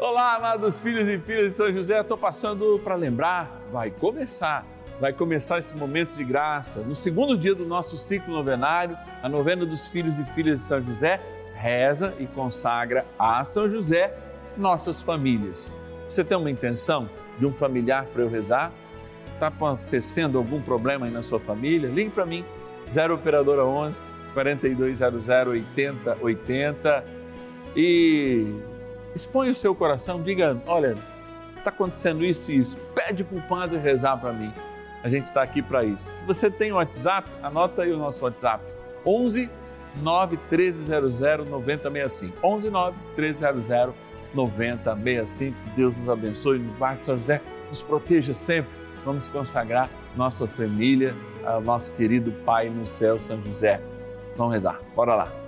Olá, amados filhos e filhas de São José, estou passando para lembrar, vai começar, vai começar esse momento de graça. No segundo dia do nosso ciclo novenário, a novena dos filhos e filhas de São José, reza e consagra a São José nossas famílias. Você tem uma intenção de um familiar para eu rezar? Está acontecendo algum problema aí na sua família? Ligue para mim, 0 Operadora 11 4200 8080 e expõe o seu coração, diga, olha, está acontecendo isso e isso, pede para o padre rezar para mim. A gente está aqui para isso. Se você tem o WhatsApp, anota aí o nosso WhatsApp, 11 9 1300 9065. 11 9 1300 9065. Que Deus nos abençoe, nos guarde, São José, nos proteja sempre. Vamos consagrar nossa família ao nosso querido Pai no céu, São José. Vamos rezar, bora lá.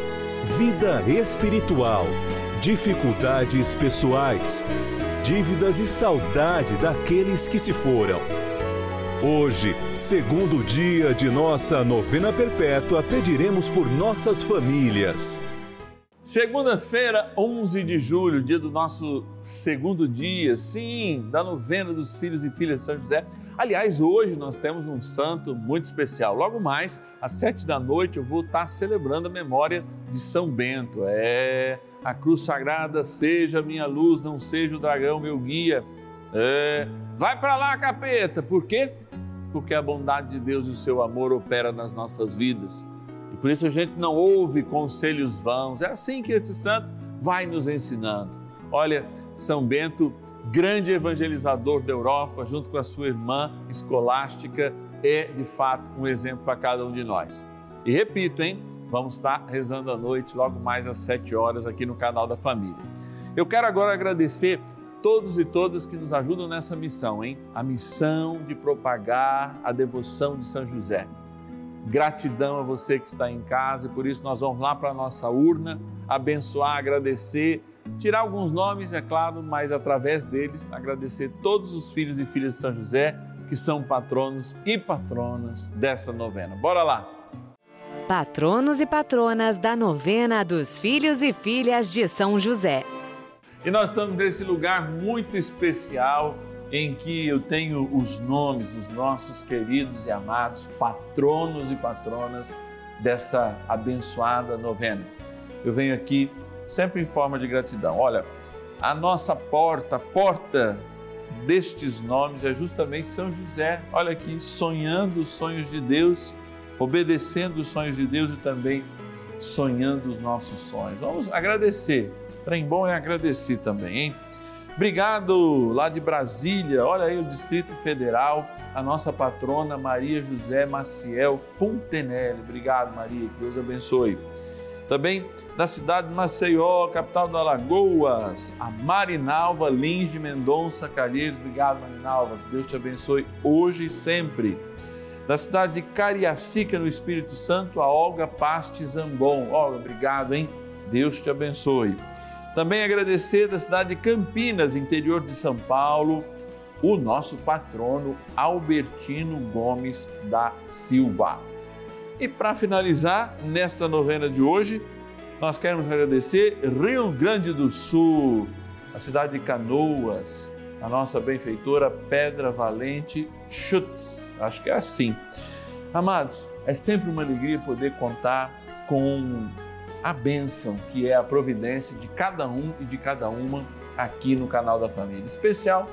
vida espiritual, dificuldades pessoais, dívidas e saudade daqueles que se foram. Hoje, segundo dia de nossa novena perpétua, pediremos por nossas famílias. Segunda-feira, 11 de julho, dia do nosso segundo dia, sim, da novena dos filhos e filhas de São José. Aliás, hoje nós temos um santo muito especial. Logo mais, às sete da noite, eu vou estar celebrando a memória de São Bento. É a cruz sagrada, seja minha luz, não seja o dragão meu guia. É, vai para lá, capeta. Por quê? Porque a bondade de Deus e o seu amor opera nas nossas vidas. E por isso a gente não ouve conselhos vãos. É assim que esse santo vai nos ensinando. Olha, São Bento grande evangelizador da Europa, junto com a sua irmã escolástica, é de fato um exemplo para cada um de nós. E repito, hein? Vamos estar rezando à noite, logo mais às sete horas, aqui no canal da Família. Eu quero agora agradecer todos e todas que nos ajudam nessa missão, hein? A missão de propagar a devoção de São José. Gratidão a você que está em casa e por isso nós vamos lá para a nossa urna abençoar, agradecer tirar alguns nomes, é claro, mas através deles agradecer todos os filhos e filhas de São José que são patronos e patronas dessa novena. Bora lá! Patronos e patronas da novena dos filhos e filhas de São José. E nós estamos nesse lugar muito especial em que eu tenho os nomes dos nossos queridos e amados patronos e patronas dessa abençoada novena. Eu venho aqui sempre em forma de gratidão. Olha, a nossa porta, a porta destes nomes é justamente São José. Olha aqui, sonhando os sonhos de Deus, obedecendo os sonhos de Deus e também sonhando os nossos sonhos. Vamos agradecer. Trem bom é agradecer também, hein? Obrigado lá de Brasília, olha aí o Distrito Federal, a nossa patrona Maria José Maciel Fontenelle. Obrigado, Maria, que Deus abençoe. Também da cidade de Maceió, capital do Alagoas, a Marinalva Lins de Mendonça Calheiros. Obrigado, Marinalva. Deus te abençoe hoje e sempre. Da cidade de Cariacica, no Espírito Santo, a Olga Paste Zambon. Olga, obrigado, hein? Deus te abençoe. Também agradecer da cidade de Campinas, interior de São Paulo, o nosso patrono Albertino Gomes da Silva. E para finalizar, nesta novena de hoje, nós queremos agradecer Rio Grande do Sul, a cidade de Canoas, a nossa benfeitora Pedra Valente Schutz. Acho que é assim. Amados, é sempre uma alegria poder contar com a bênção que é a providência de cada um e de cada uma aqui no canal da família. Em especial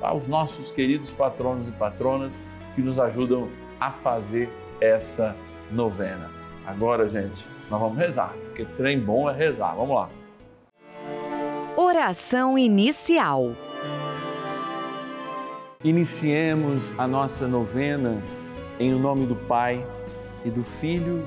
aos nossos queridos patronos e patronas que nos ajudam a fazer essa novena. Agora, gente, nós vamos rezar, porque trem bom é rezar. Vamos lá. Oração inicial. Iniciemos a nossa novena em nome do Pai e do Filho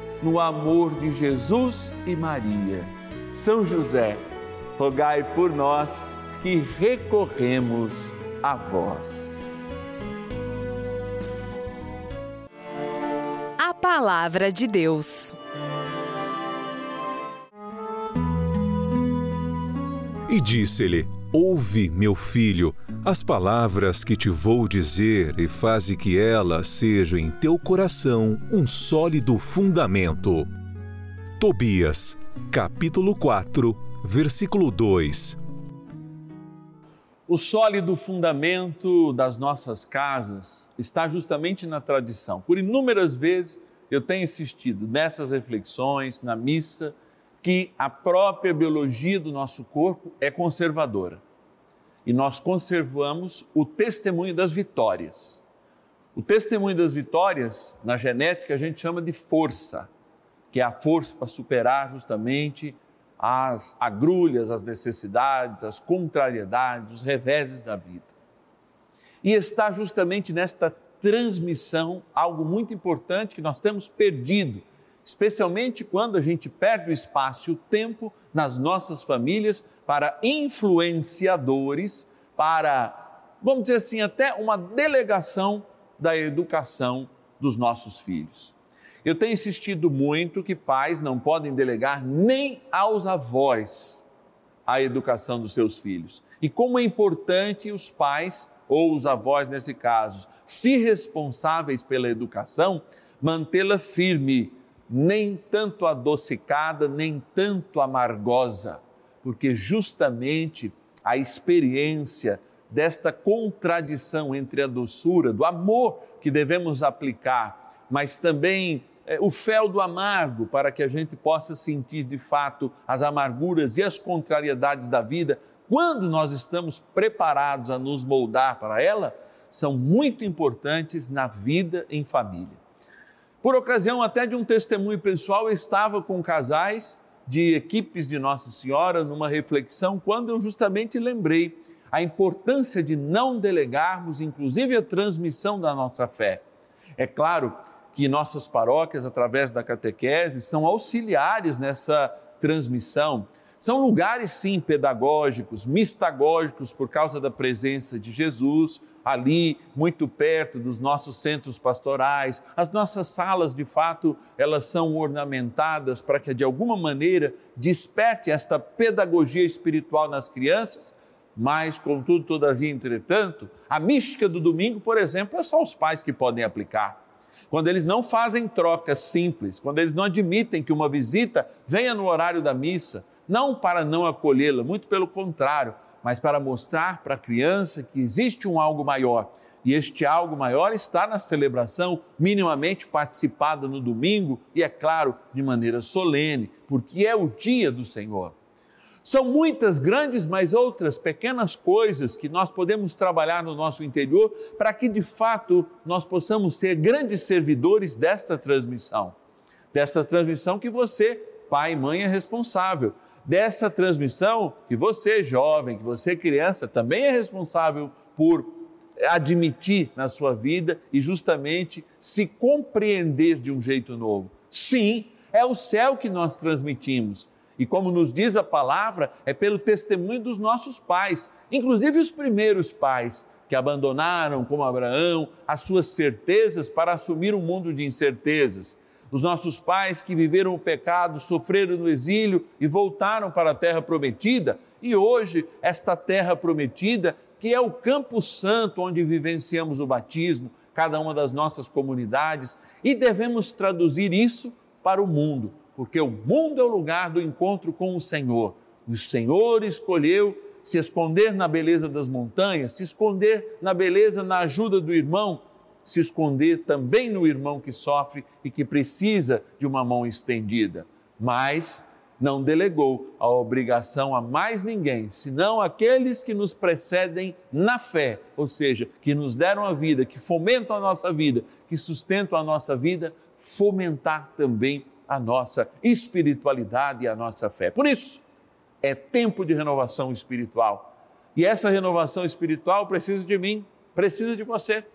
no amor de Jesus e Maria. São José, rogai por nós que recorremos a vós. A Palavra de Deus. E disse-lhe: Ouve, meu filho, as palavras que te vou dizer e faze que elas sejam em teu coração um sólido fundamento. Tobias, capítulo 4, versículo 2. O sólido fundamento das nossas casas está justamente na tradição. Por inúmeras vezes eu tenho insistido nessas reflexões, na missa, que a própria biologia do nosso corpo é conservadora. E nós conservamos o testemunho das vitórias. O testemunho das vitórias, na genética, a gente chama de força, que é a força para superar justamente as agrulhas, as necessidades, as contrariedades, os reveses da vida. E está justamente nesta transmissão algo muito importante que nós temos perdido especialmente quando a gente perde o espaço e o tempo nas nossas famílias para influenciadores, para, vamos dizer assim, até uma delegação da educação dos nossos filhos. Eu tenho insistido muito que pais não podem delegar nem aos avós a educação dos seus filhos. E como é importante os pais, ou os avós nesse caso, se responsáveis pela educação, mantê-la firme nem tanto adocicada, nem tanto amargosa, porque justamente a experiência desta contradição entre a doçura, do amor que devemos aplicar, mas também é, o fel do amargo, para que a gente possa sentir de fato as amarguras e as contrariedades da vida, quando nós estamos preparados a nos moldar para ela, são muito importantes na vida em família. Por ocasião até de um testemunho pessoal, eu estava com casais de equipes de Nossa Senhora numa reflexão quando eu justamente lembrei a importância de não delegarmos, inclusive, a transmissão da nossa fé. É claro que nossas paróquias, através da catequese, são auxiliares nessa transmissão. São lugares, sim, pedagógicos, mistagógicos, por causa da presença de Jesus ali, muito perto dos nossos centros pastorais. As nossas salas, de fato, elas são ornamentadas para que, de alguma maneira, desperte esta pedagogia espiritual nas crianças. Mas, contudo, todavia, entretanto, a mística do domingo, por exemplo, é só os pais que podem aplicar quando eles não fazem trocas simples, quando eles não admitem que uma visita venha no horário da missa, não para não acolhê-la, muito pelo contrário, mas para mostrar para a criança que existe um algo maior. E este algo maior está na celebração minimamente participada no domingo e, é claro, de maneira solene, porque é o dia do Senhor. São muitas grandes, mas outras pequenas coisas que nós podemos trabalhar no nosso interior para que de fato nós possamos ser grandes servidores desta transmissão. Desta transmissão que você, pai e mãe, é responsável. Dessa transmissão que você, jovem, que você, criança, também é responsável por admitir na sua vida e justamente se compreender de um jeito novo. Sim, é o céu que nós transmitimos e como nos diz a palavra, é pelo testemunho dos nossos pais, inclusive os primeiros pais que abandonaram, como Abraão, as suas certezas para assumir um mundo de incertezas. Os nossos pais que viveram o pecado, sofreram no exílio e voltaram para a terra prometida, e hoje esta terra prometida, que é o Campo Santo onde vivenciamos o batismo, cada uma das nossas comunidades, e devemos traduzir isso para o mundo porque o mundo é o lugar do encontro com o Senhor. O Senhor escolheu se esconder na beleza das montanhas, se esconder na beleza, na ajuda do irmão, se esconder também no irmão que sofre e que precisa de uma mão estendida. Mas não delegou a obrigação a mais ninguém, senão aqueles que nos precedem na fé, ou seja, que nos deram a vida, que fomentam a nossa vida, que sustentam a nossa vida, fomentar também a nossa espiritualidade e a nossa fé. Por isso, é tempo de renovação espiritual. E essa renovação espiritual precisa de mim, precisa de você,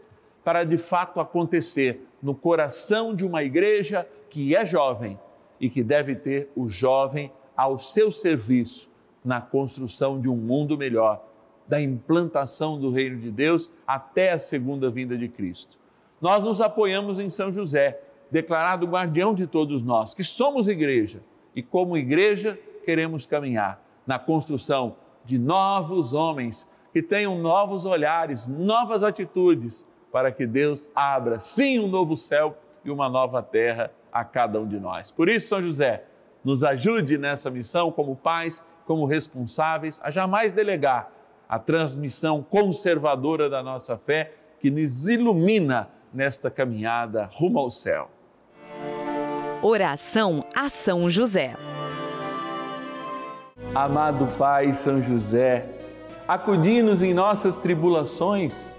para de fato acontecer no coração de uma igreja que é jovem e que deve ter o jovem ao seu serviço na construção de um mundo melhor, da implantação do reino de Deus até a segunda vinda de Cristo. Nós nos apoiamos em São José declarado guardião de todos nós, que somos igreja e, como igreja, queremos caminhar na construção de novos homens que tenham novos olhares, novas atitudes, para que Deus abra, sim, um novo céu e uma nova terra a cada um de nós. Por isso, São José, nos ajude nessa missão como pais, como responsáveis, a jamais delegar a transmissão conservadora da nossa fé que nos ilumina nesta caminhada rumo ao céu. Oração a São José. Amado Pai São José, acudi-nos em nossas tribulações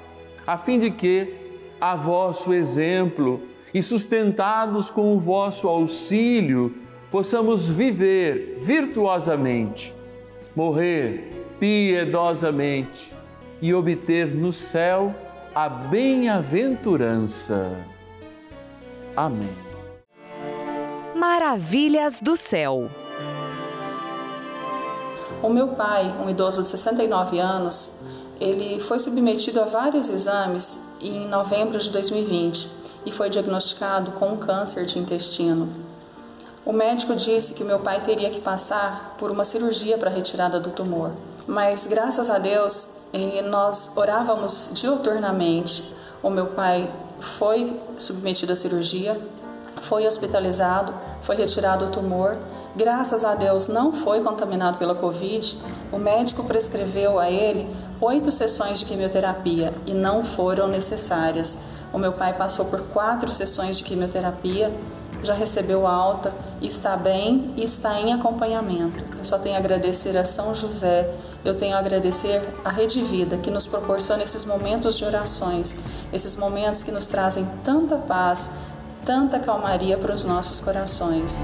a fim de que, a vosso exemplo e sustentados com o vosso auxílio, possamos viver virtuosamente, morrer piedosamente e obter no céu a bem-aventurança. Amém. Maravilhas do céu. O meu pai, um idoso de 69 anos, ele foi submetido a vários exames em novembro de 2020 e foi diagnosticado com um câncer de intestino. O médico disse que meu pai teria que passar por uma cirurgia para a retirada do tumor, mas graças a Deus nós orávamos diuturnamente. O meu pai foi submetido à cirurgia, foi hospitalizado, foi retirado o tumor Graças a Deus não foi contaminado pela Covid. O médico prescreveu a ele oito sessões de quimioterapia e não foram necessárias. O meu pai passou por quatro sessões de quimioterapia, já recebeu alta, está bem e está em acompanhamento. Eu só tenho a agradecer a São José, eu tenho a agradecer a Rede Vida que nos proporciona esses momentos de orações, esses momentos que nos trazem tanta paz, tanta calmaria para os nossos corações.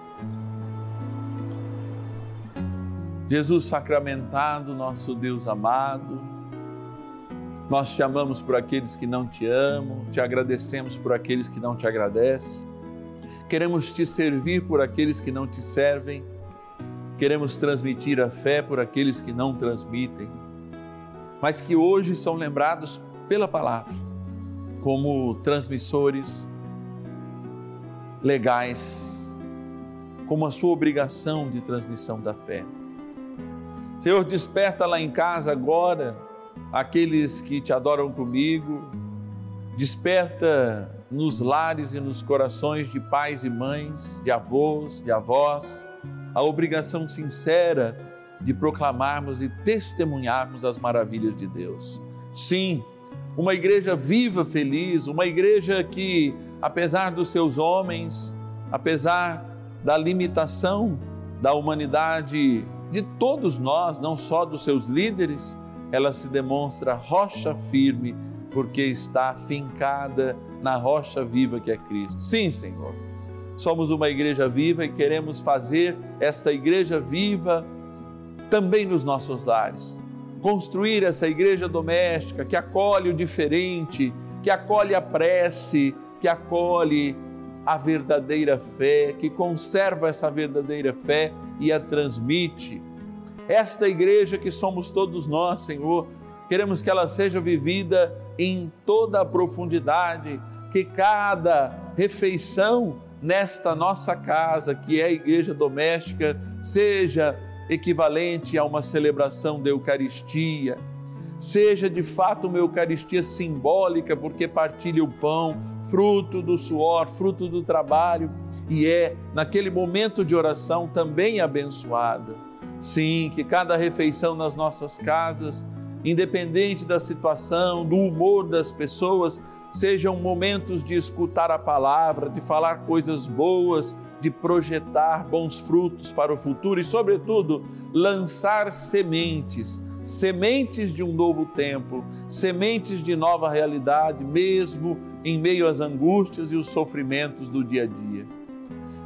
Jesus sacramentado, nosso Deus amado, nós te amamos por aqueles que não te amam, te agradecemos por aqueles que não te agradecem, queremos te servir por aqueles que não te servem, queremos transmitir a fé por aqueles que não transmitem, mas que hoje são lembrados pela palavra como transmissores legais, como a sua obrigação de transmissão da fé. Senhor, desperta lá em casa agora aqueles que te adoram comigo, desperta nos lares e nos corações de pais e mães, de avós, de avós, a obrigação sincera de proclamarmos e testemunharmos as maravilhas de Deus. Sim, uma igreja viva, feliz, uma igreja que, apesar dos seus homens, apesar da limitação da humanidade de todos nós, não só dos seus líderes, ela se demonstra rocha firme, porque está fincada na rocha viva que é Cristo. Sim, Senhor. Somos uma igreja viva e queremos fazer esta igreja viva também nos nossos lares. Construir essa igreja doméstica que acolhe o diferente, que acolhe a prece, que acolhe a verdadeira fé, que conserva essa verdadeira fé e a transmite. Esta igreja que somos todos nós, Senhor, queremos que ela seja vivida em toda a profundidade, que cada refeição nesta nossa casa, que é a igreja doméstica, seja equivalente a uma celebração da Eucaristia, seja de fato uma Eucaristia simbólica, porque partilha o pão, fruto do suor, fruto do trabalho, e é naquele momento de oração também abençoada. Sim, que cada refeição nas nossas casas, independente da situação, do humor das pessoas, sejam momentos de escutar a palavra, de falar coisas boas, de projetar bons frutos para o futuro e, sobretudo, lançar sementes sementes de um novo tempo, sementes de nova realidade, mesmo em meio às angústias e os sofrimentos do dia a dia.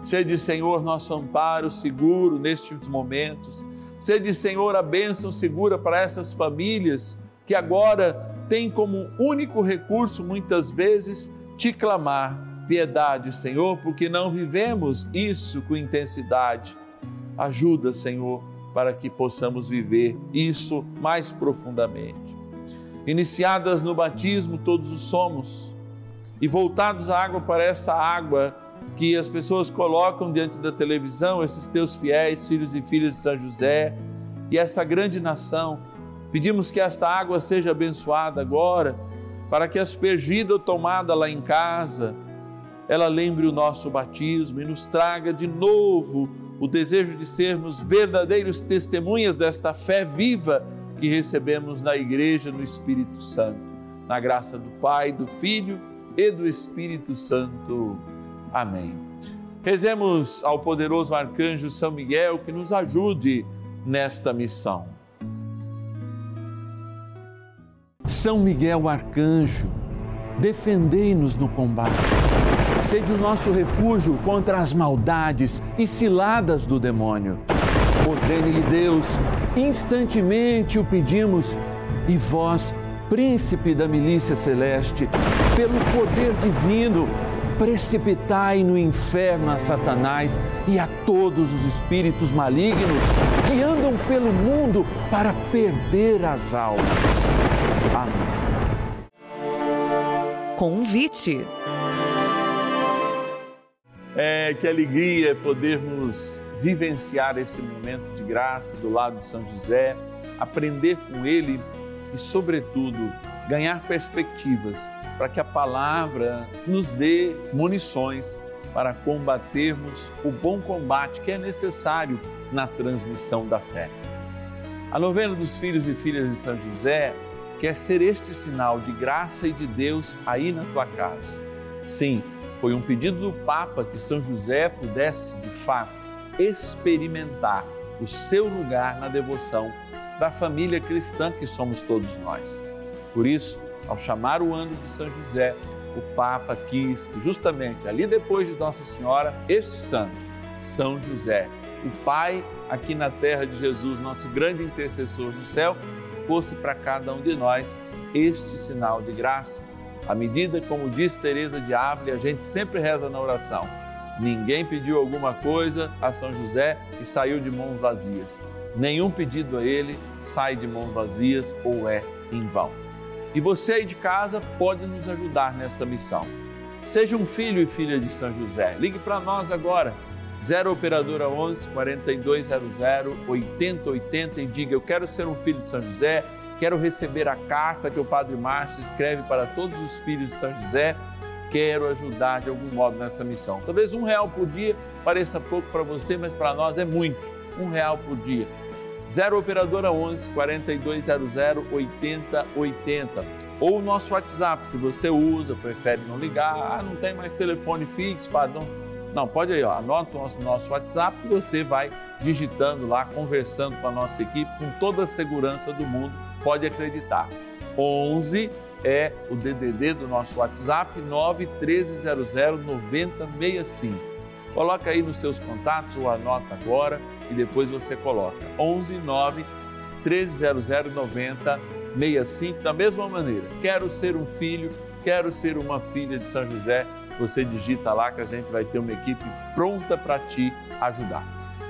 Sede, Senhor, nosso amparo seguro nestes momentos. Sede, Senhor, a bênção segura para essas famílias que agora têm como único recurso, muitas vezes, te clamar. Piedade, Senhor, porque não vivemos isso com intensidade. Ajuda, Senhor para que possamos viver isso mais profundamente. Iniciadas no batismo, todos o somos, e voltados à água para essa água, que as pessoas colocam diante da televisão, esses teus fiéis, filhos e filhas de São José, e essa grande nação. Pedimos que esta água seja abençoada agora, para que aspergida ou tomada lá em casa, ela lembre o nosso batismo e nos traga de novo o desejo de sermos verdadeiros testemunhas desta fé viva que recebemos na Igreja no Espírito Santo. Na graça do Pai, do Filho e do Espírito Santo. Amém. Rezemos ao poderoso arcanjo São Miguel que nos ajude nesta missão. São Miguel arcanjo, defendei-nos no combate. Sede o nosso refúgio contra as maldades e ciladas do demônio. Ordene-lhe Deus, instantemente o pedimos, e vós, príncipe da milícia celeste, pelo poder divino, precipitai no inferno a Satanás e a todos os espíritos malignos que andam pelo mundo para perder as almas. Amém. Convite. É, que alegria podermos vivenciar esse momento de graça do lado de São José, aprender com ele e, sobretudo, ganhar perspectivas para que a palavra nos dê munições para combatermos o bom combate que é necessário na transmissão da fé. A novena dos filhos e filhas de São José quer ser este sinal de graça e de Deus aí na tua casa. Sim, foi um pedido do Papa que São José pudesse, de fato, experimentar o seu lugar na devoção da família cristã que somos todos nós. Por isso, ao chamar o ano de São José, o Papa quis que justamente ali depois de Nossa Senhora, este santo, São José, o Pai aqui na terra de Jesus, nosso grande intercessor no céu, fosse para cada um de nós este sinal de graça. À medida, como diz Teresa de Ávila, a gente sempre reza na oração. Ninguém pediu alguma coisa a São José e saiu de mãos vazias. Nenhum pedido a ele sai de mãos vazias ou é em vão. E você aí de casa pode nos ajudar nessa missão. Seja um filho e filha de São José. Ligue para nós agora, 0 Operadora 11 4200 8080 e diga: Eu quero ser um filho de São José, quero receber a carta que o Padre Márcio escreve para todos os filhos de São José, quero ajudar de algum modo nessa missão. Talvez um real por dia pareça pouco para você, mas para nós é muito. Um real por dia 0 Operadora 11 4200 8080. Ou o nosso WhatsApp, se você usa, prefere não ligar, ah, não tem mais telefone fixo, padrão. Não, pode aí, ó, anota o nosso, nosso WhatsApp e você vai digitando lá, conversando com a nossa equipe com toda a segurança do mundo, pode acreditar. 11 é o DDD do nosso WhatsApp, 91300 9065. Coloca aí nos seus contatos ou anota agora e depois você coloca 11 9 1300 90 65 da mesma maneira. Quero ser um filho, quero ser uma filha de São José. Você digita lá que a gente vai ter uma equipe pronta para te ajudar.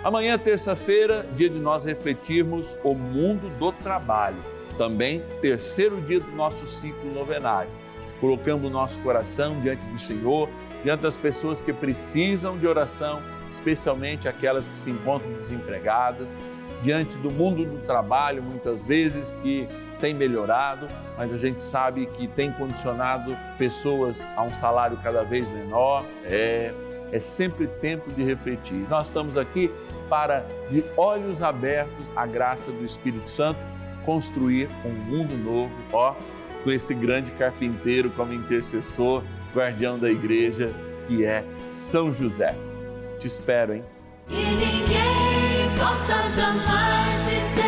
Amanhã, terça-feira, dia de nós refletirmos o mundo do trabalho. Também terceiro dia do nosso ciclo novenário. Colocando o nosso coração diante do Senhor, diante das pessoas que precisam de oração especialmente aquelas que se encontram desempregadas, diante do mundo do trabalho, muitas vezes que tem melhorado, mas a gente sabe que tem condicionado pessoas a um salário cada vez menor. É, é sempre tempo de refletir. Nós estamos aqui para, de olhos abertos, a graça do Espírito Santo, construir um mundo novo, ó, com esse grande carpinteiro como intercessor, guardião da igreja, que é São José. Te espero, hein? E ninguém possa jamais